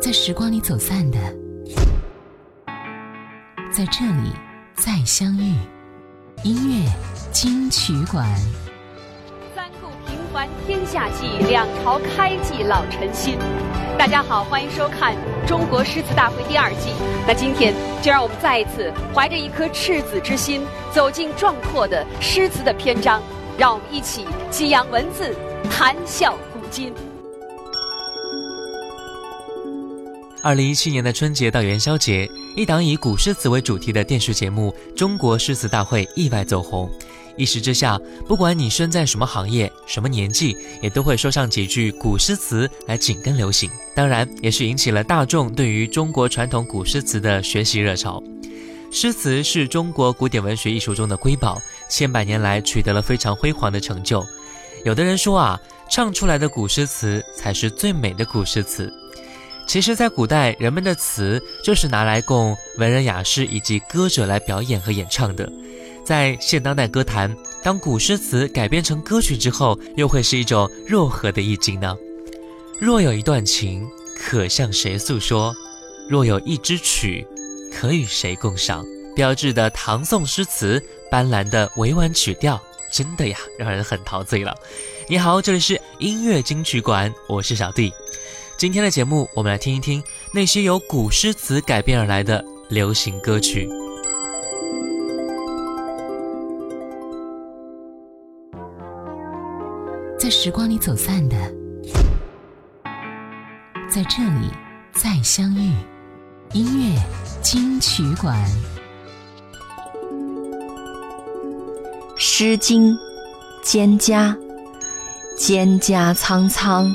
在时光里走散的，在这里再相遇。音乐金曲馆。三顾平凡天下计，两朝开济老臣心。大家好，欢迎收看《中国诗词大会》第二季。那今天就让我们再一次怀着一颗赤子之心，走进壮阔的诗词的篇章，让我们一起激扬文字，谈笑古今。二零一七年的春节到元宵节，一档以古诗词为主题的电视节目《中国诗词大会》意外走红。一时之下，不管你身在什么行业、什么年纪，也都会说上几句古诗词来紧跟流行。当然，也是引起了大众对于中国传统古诗词的学习热潮。诗词是中国古典文学艺术中的瑰宝，千百年来取得了非常辉煌的成就。有的人说啊，唱出来的古诗词才是最美的古诗词。其实，在古代，人们的词就是拿来供文人雅士以及歌者来表演和演唱的。在现当代歌坛，当古诗词改编成歌曲之后，又会是一种若何的意境呢？若有一段情，可向谁诉说？若有一支曲，可与谁共赏？标志的唐宋诗词，斑斓的委婉曲调，真的呀，让人很陶醉了。你好，这里是音乐金曲馆，我是小弟。今天的节目，我们来听一听那些由古诗词改编而来的流行歌曲。在时光里走散的，在这里再相遇。音乐金曲馆，《诗经·蒹葭》：蒹葭苍苍。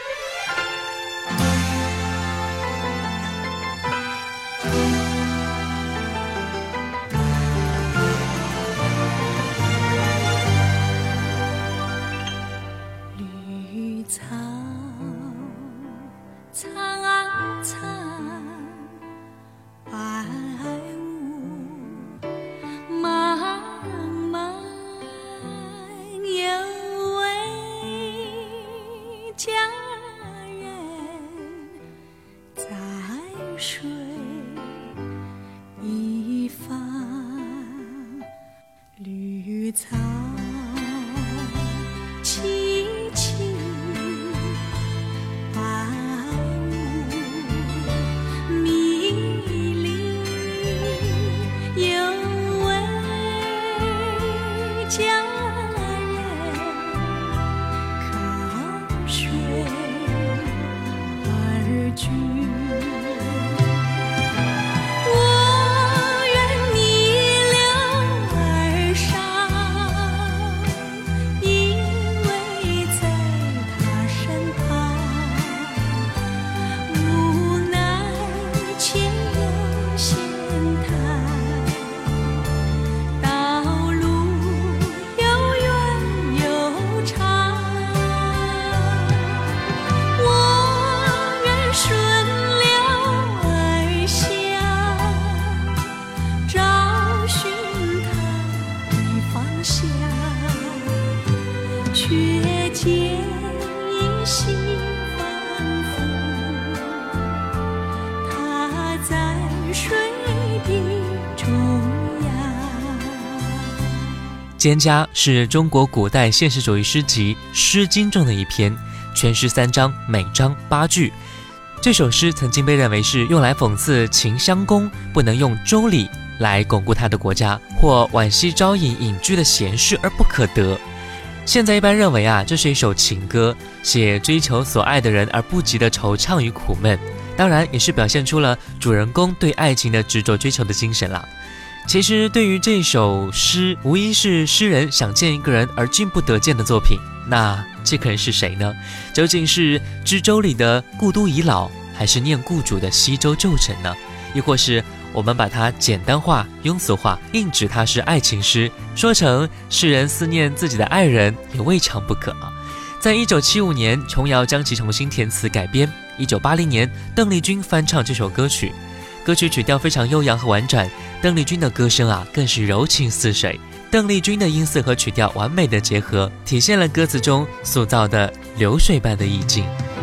说蒹葭》是中国古代现实主义诗集《诗经》中的一篇，全诗三章，每章八句。这首诗曾经被认为是用来讽刺秦襄公不能用周礼来巩固他的国家，或惋惜朝饮隐居的闲适而不可得。现在一般认为啊，这是一首情歌，写追求所爱的人而不及的惆怅与苦闷，当然也是表现出了主人公对爱情的执着追求的精神了。其实，对于这首诗，无疑是诗人想见一个人而进不得见的作品。那这个人是谁呢？究竟是知州里的故都已老，还是念故主的西周旧臣呢？亦或是我们把它简单化、庸俗化，硬指它是爱情诗，说成世人思念自己的爱人也未尝不可啊。在一九七五年，琼瑶将其重新填词改编；一九八零年，邓丽君翻唱这首歌曲。歌曲曲调非常悠扬和婉转，邓丽君的歌声啊更是柔情似水。邓丽君的音色和曲调完美的结合，体现了歌词中塑造的流水般的意境。《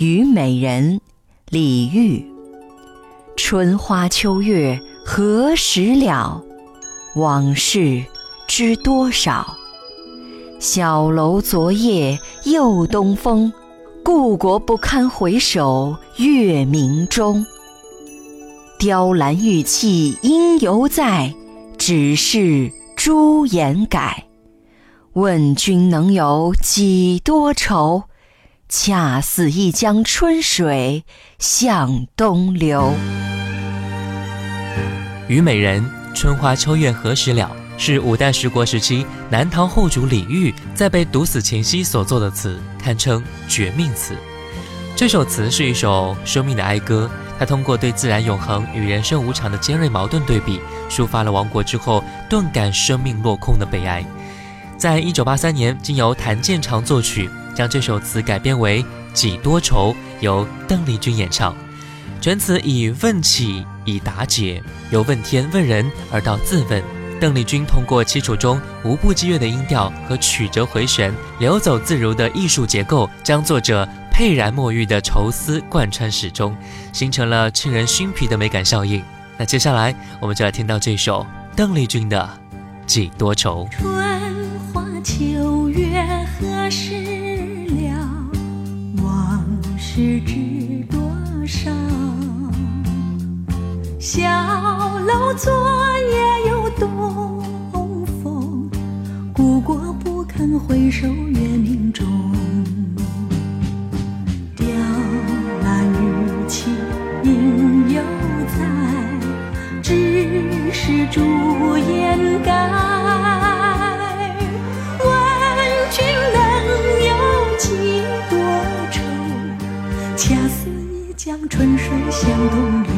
虞美人》李煜：春花秋月何时了？往事知多少？小楼昨夜又东风，故国不堪回首月明中。雕栏玉砌应犹在，只是朱颜改。问君能有几多愁？恰似一江春水向东流。《虞美人》春花秋月何时了？是五代十国时期南唐后主李煜在被毒死前夕所作的词，堪称绝命词。这首词是一首生命的哀歌，它通过对自然永恒与人生无常的尖锐矛盾对比，抒发了亡国之后顿感生命落空的悲哀。在一九八三年，经由谭健常作曲。将这首词改编为《几多愁》，由邓丽君演唱。全词以问起，以答解，由问天问人而到自问。邓丽君通过七楚中无不激越的音调和曲折回旋、流走自如的艺术结构，将作者沛然墨玉的愁思贯穿始终，形成了沁人心脾的美感效应。那接下来，我们就来听到这首邓丽君的《几多愁》。春花秋是知多少？小楼昨夜又东风，故国不堪回首月明中。雕栏玉砌应犹在，只是朱颜改。像春水向东流。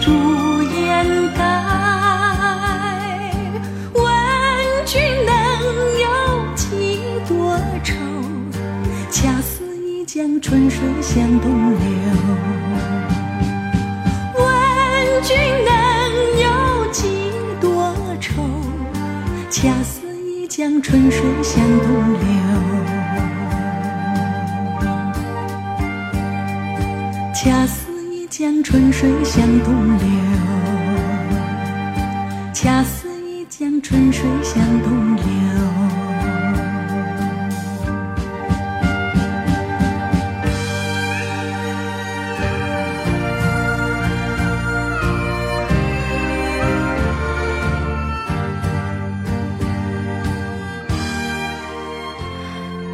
东流。问君能有几多愁？恰似一江春水向东流。问君能有几多愁恰似一江春水向东流。恰似江春水向东流恰似一江春水向东流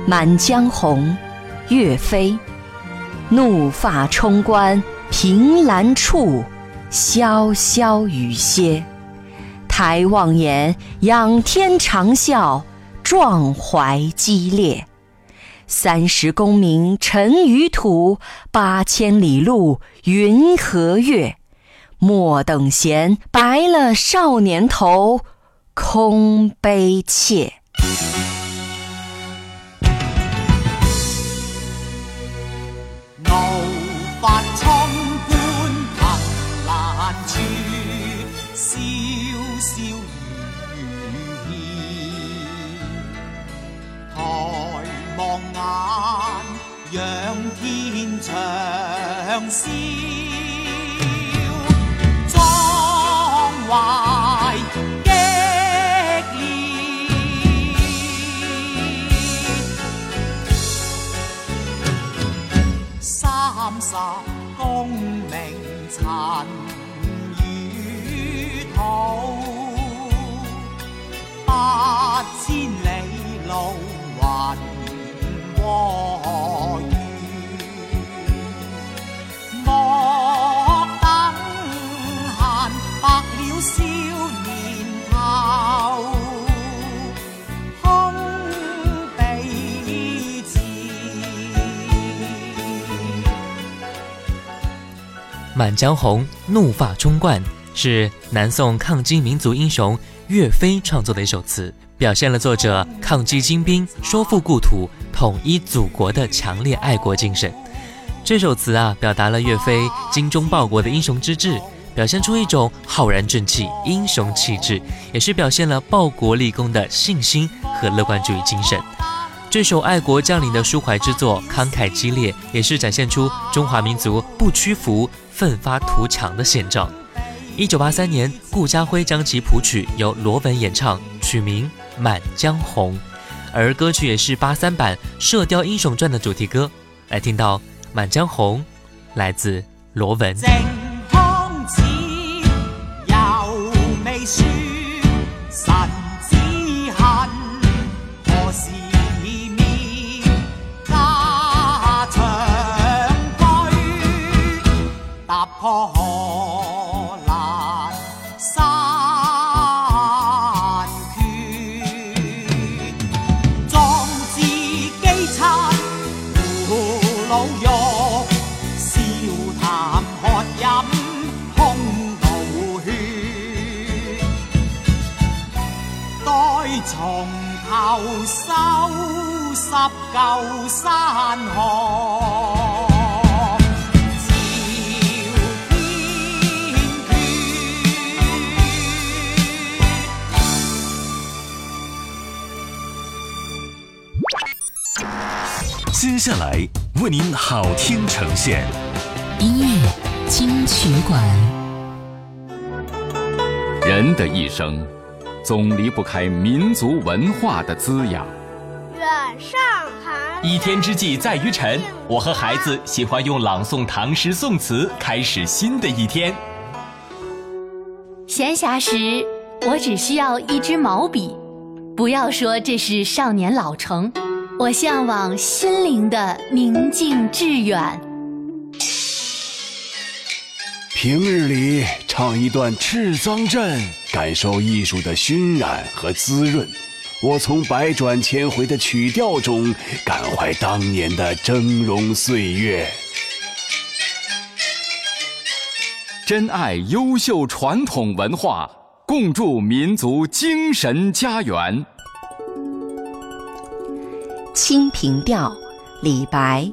满江红岳飞怒发冲冠凭栏处，潇潇雨歇。抬望眼，仰天长啸，壮怀激烈。三十功名尘与土，八千里路云和月。莫等闲，白了少年头，空悲切。天长啸，壮怀激烈。三十功名尘满江红》怒发冲冠是南宋抗金民族英雄岳飞创作的一首词，表现了作者抗击金兵、收复故土、统一祖国的强烈爱国精神。这首词啊，表达了岳飞精忠报国的英雄之志，表现出一种浩然正气、英雄气质，也是表现了报国立功的信心和乐观主义精神。这首爱国将领的抒怀之作，慷慨激烈，也是展现出中华民族不屈服、奋发图强的现状。一九八三年，顾嘉辉将其谱曲，由罗文演唱，取名《满江红》，而歌曲也是八三版《射雕英雄传》的主题歌。来听到《满江红》，来自罗文。接下来为您好听呈现音乐金曲馆。人的一生，总离不开民族文化的滋养。远上寒。一天之计在于晨，我和孩子喜欢用朗诵唐诗宋词开始新的一天。闲暇时，我只需要一支毛笔，不要说这是少年老成，我向往心灵的宁静致远。平日里唱一段《赤桑镇》，感受艺术的熏染和滋润。我从百转千回的曲调中感怀当年的峥嵘岁月。珍爱优秀传统文化，共筑民族精神家园。《清平调》李白，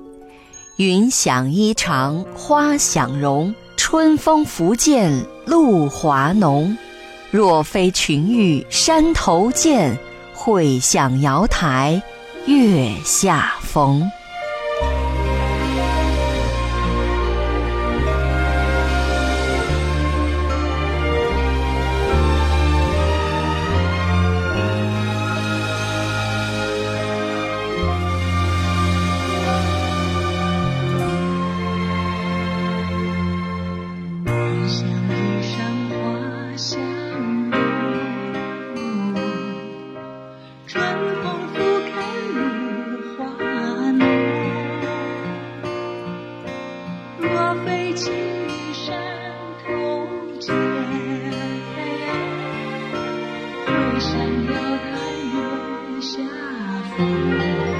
云想衣裳花想容，春风拂槛露华浓。若非群玉山头见，会向瑶台月下逢。you.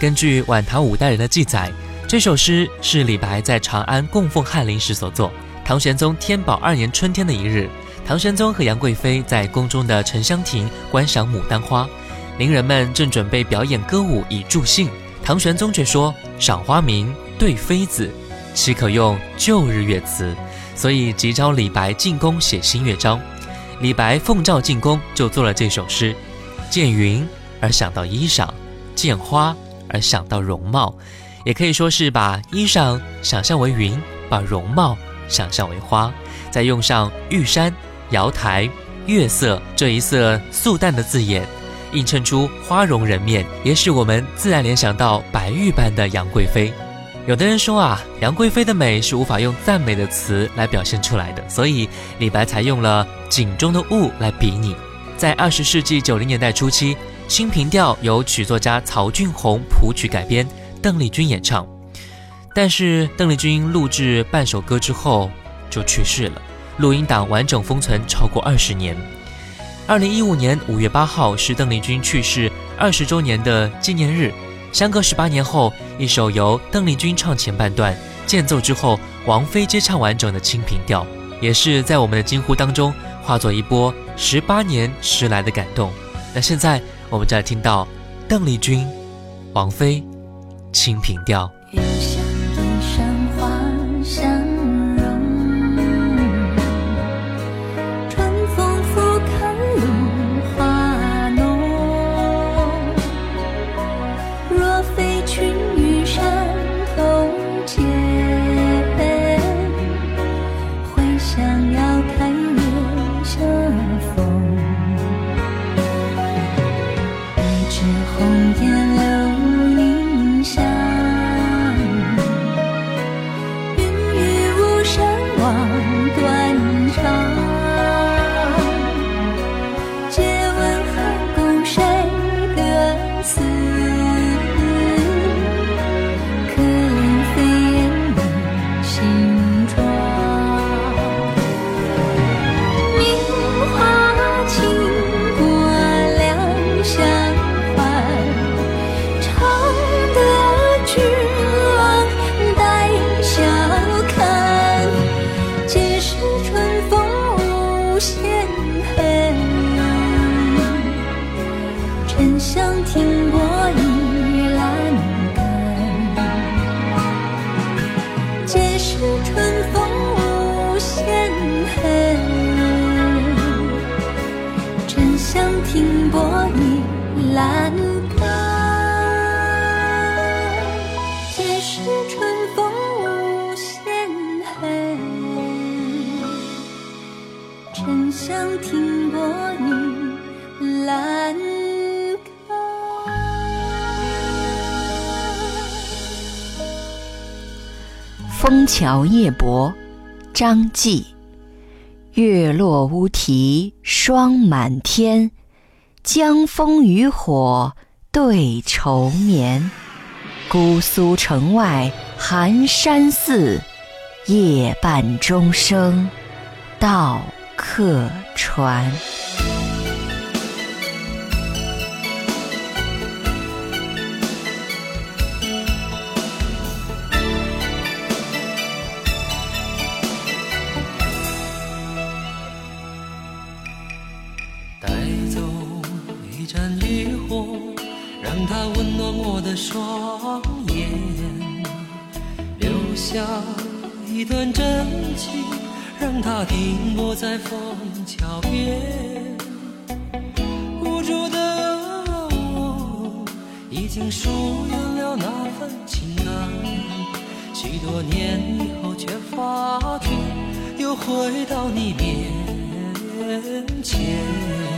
根据晚唐五代人的记载，这首诗是李白在长安供奉翰林时所作。唐玄宗天宝二年春天的一日，唐玄宗和杨贵妃在宫中的沉香亭观赏牡丹花，伶人们正准备表演歌舞以助兴，唐玄宗却说：“赏花名对妃子，岂可用旧日乐词？”所以急召李白进宫写新乐章。李白奉诏进宫，就做了这首诗：见云而想到衣裳，见花。而想到容貌，也可以说是把衣裳想象为云，把容貌想象为花，再用上玉山、瑶台、月色这一色素淡的字眼，映衬出花容人面，也使我们自然联想到白玉般的杨贵妃。有的人说啊，杨贵妃的美是无法用赞美的词来表现出来的，所以李白才用了井中的雾来比拟。在二十世纪九零年代初期。《清平调》由曲作家曹俊宏谱曲改编，邓丽君演唱。但是邓丽君录制半首歌之后就去世了，录音档完整封存超过二十年。二零一五年五月八号是邓丽君去世二十周年的纪念日。相隔十八年后，一首由邓丽君唱前半段，间奏之后王菲接唱完整的《清平调》，也是在我们的惊呼当中化作一波十八年迟来的感动。那现在。我们再听到邓丽君、王菲《清平调》。枫桥夜泊》张继。月落乌啼霜满天，江枫渔火对愁眠。姑苏城外寒山寺，夜半钟声到客船。让它温暖我的双眼，留下一段真情，让它停泊在枫桥边。无助的我，已经疏远了那份情感，许多年以后却发觉，又回到你面前。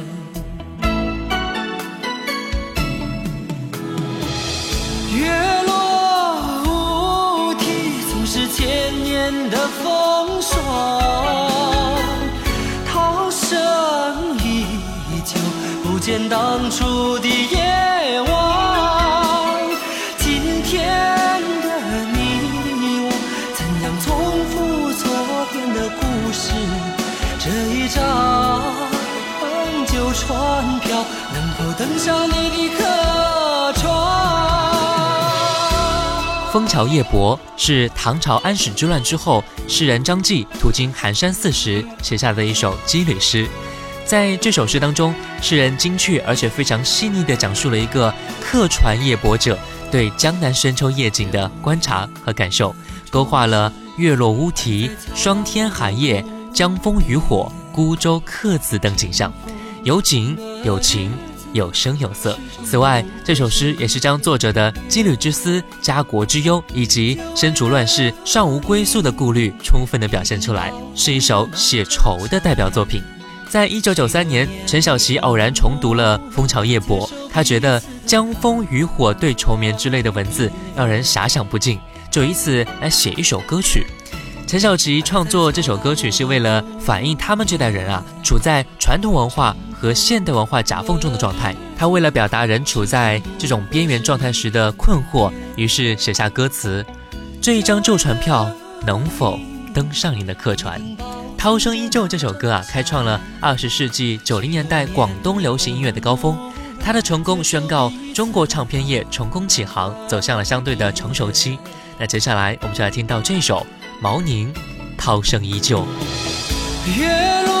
月落乌啼，总是千年的风霜。涛声依旧，不见当初的桥夜泊》是唐朝安史之乱之后，诗人张继途经寒山寺时写下的一首羁旅诗。在这首诗当中，诗人精确而且非常细腻地讲述了一个客船夜泊者对江南深秋夜景的观察和感受，勾画了月落乌啼、霜天寒夜、江枫渔火、孤舟客子等景象，有景有情。有声有色。此外，这首诗也是将作者的羁旅之思、家国之忧以及身处乱世尚无归宿的顾虑，充分的表现出来，是一首写愁的代表作品。在一九九三年，陈小奇偶然重读了《枫桥夜泊》，他觉得“江枫渔火对愁眠”之类的文字让人遐想不尽，就以此来写一首歌曲。陈小奇创作这首歌曲是为了反映他们这代人啊处在传统文化和现代文化夹缝中的状态。他为了表达人处在这种边缘状态时的困惑，于是写下歌词：“这一张旧船票能否登上您的客船？”涛声依旧这首歌啊，开创了二十世纪九零年代广东流行音乐的高峰。它的成功宣告中国唱片业成功起航，走向了相对的成熟期。那接下来我们就来听到这首。毛宁，涛声依旧。月落，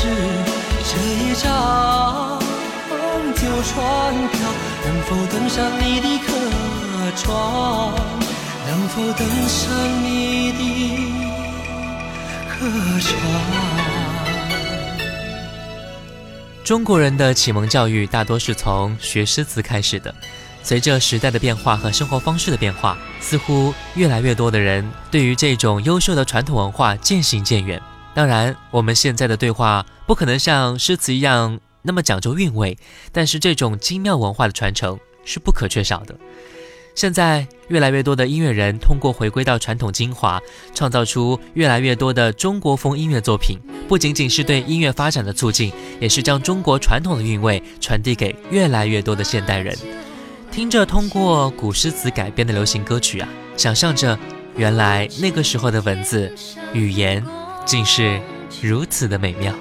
是？这一张。旧船票，能否登上你的客船？能否登上你的客船？中国人的启蒙教育大多是从学诗词开始的。随着时代的变化和生活方式的变化，似乎越来越多的人对于这种优秀的传统文化渐行渐远。当然，我们现在的对话不可能像诗词一样那么讲究韵味，但是这种精妙文化的传承是不可缺少的。现在，越来越多的音乐人通过回归到传统精华，创造出越来越多的中国风音乐作品，不仅仅是对音乐发展的促进，也是将中国传统的韵味传递给越来越多的现代人。听着通过古诗词改编的流行歌曲啊，想象着原来那个时候的文字、语言，竟是如此的美妙。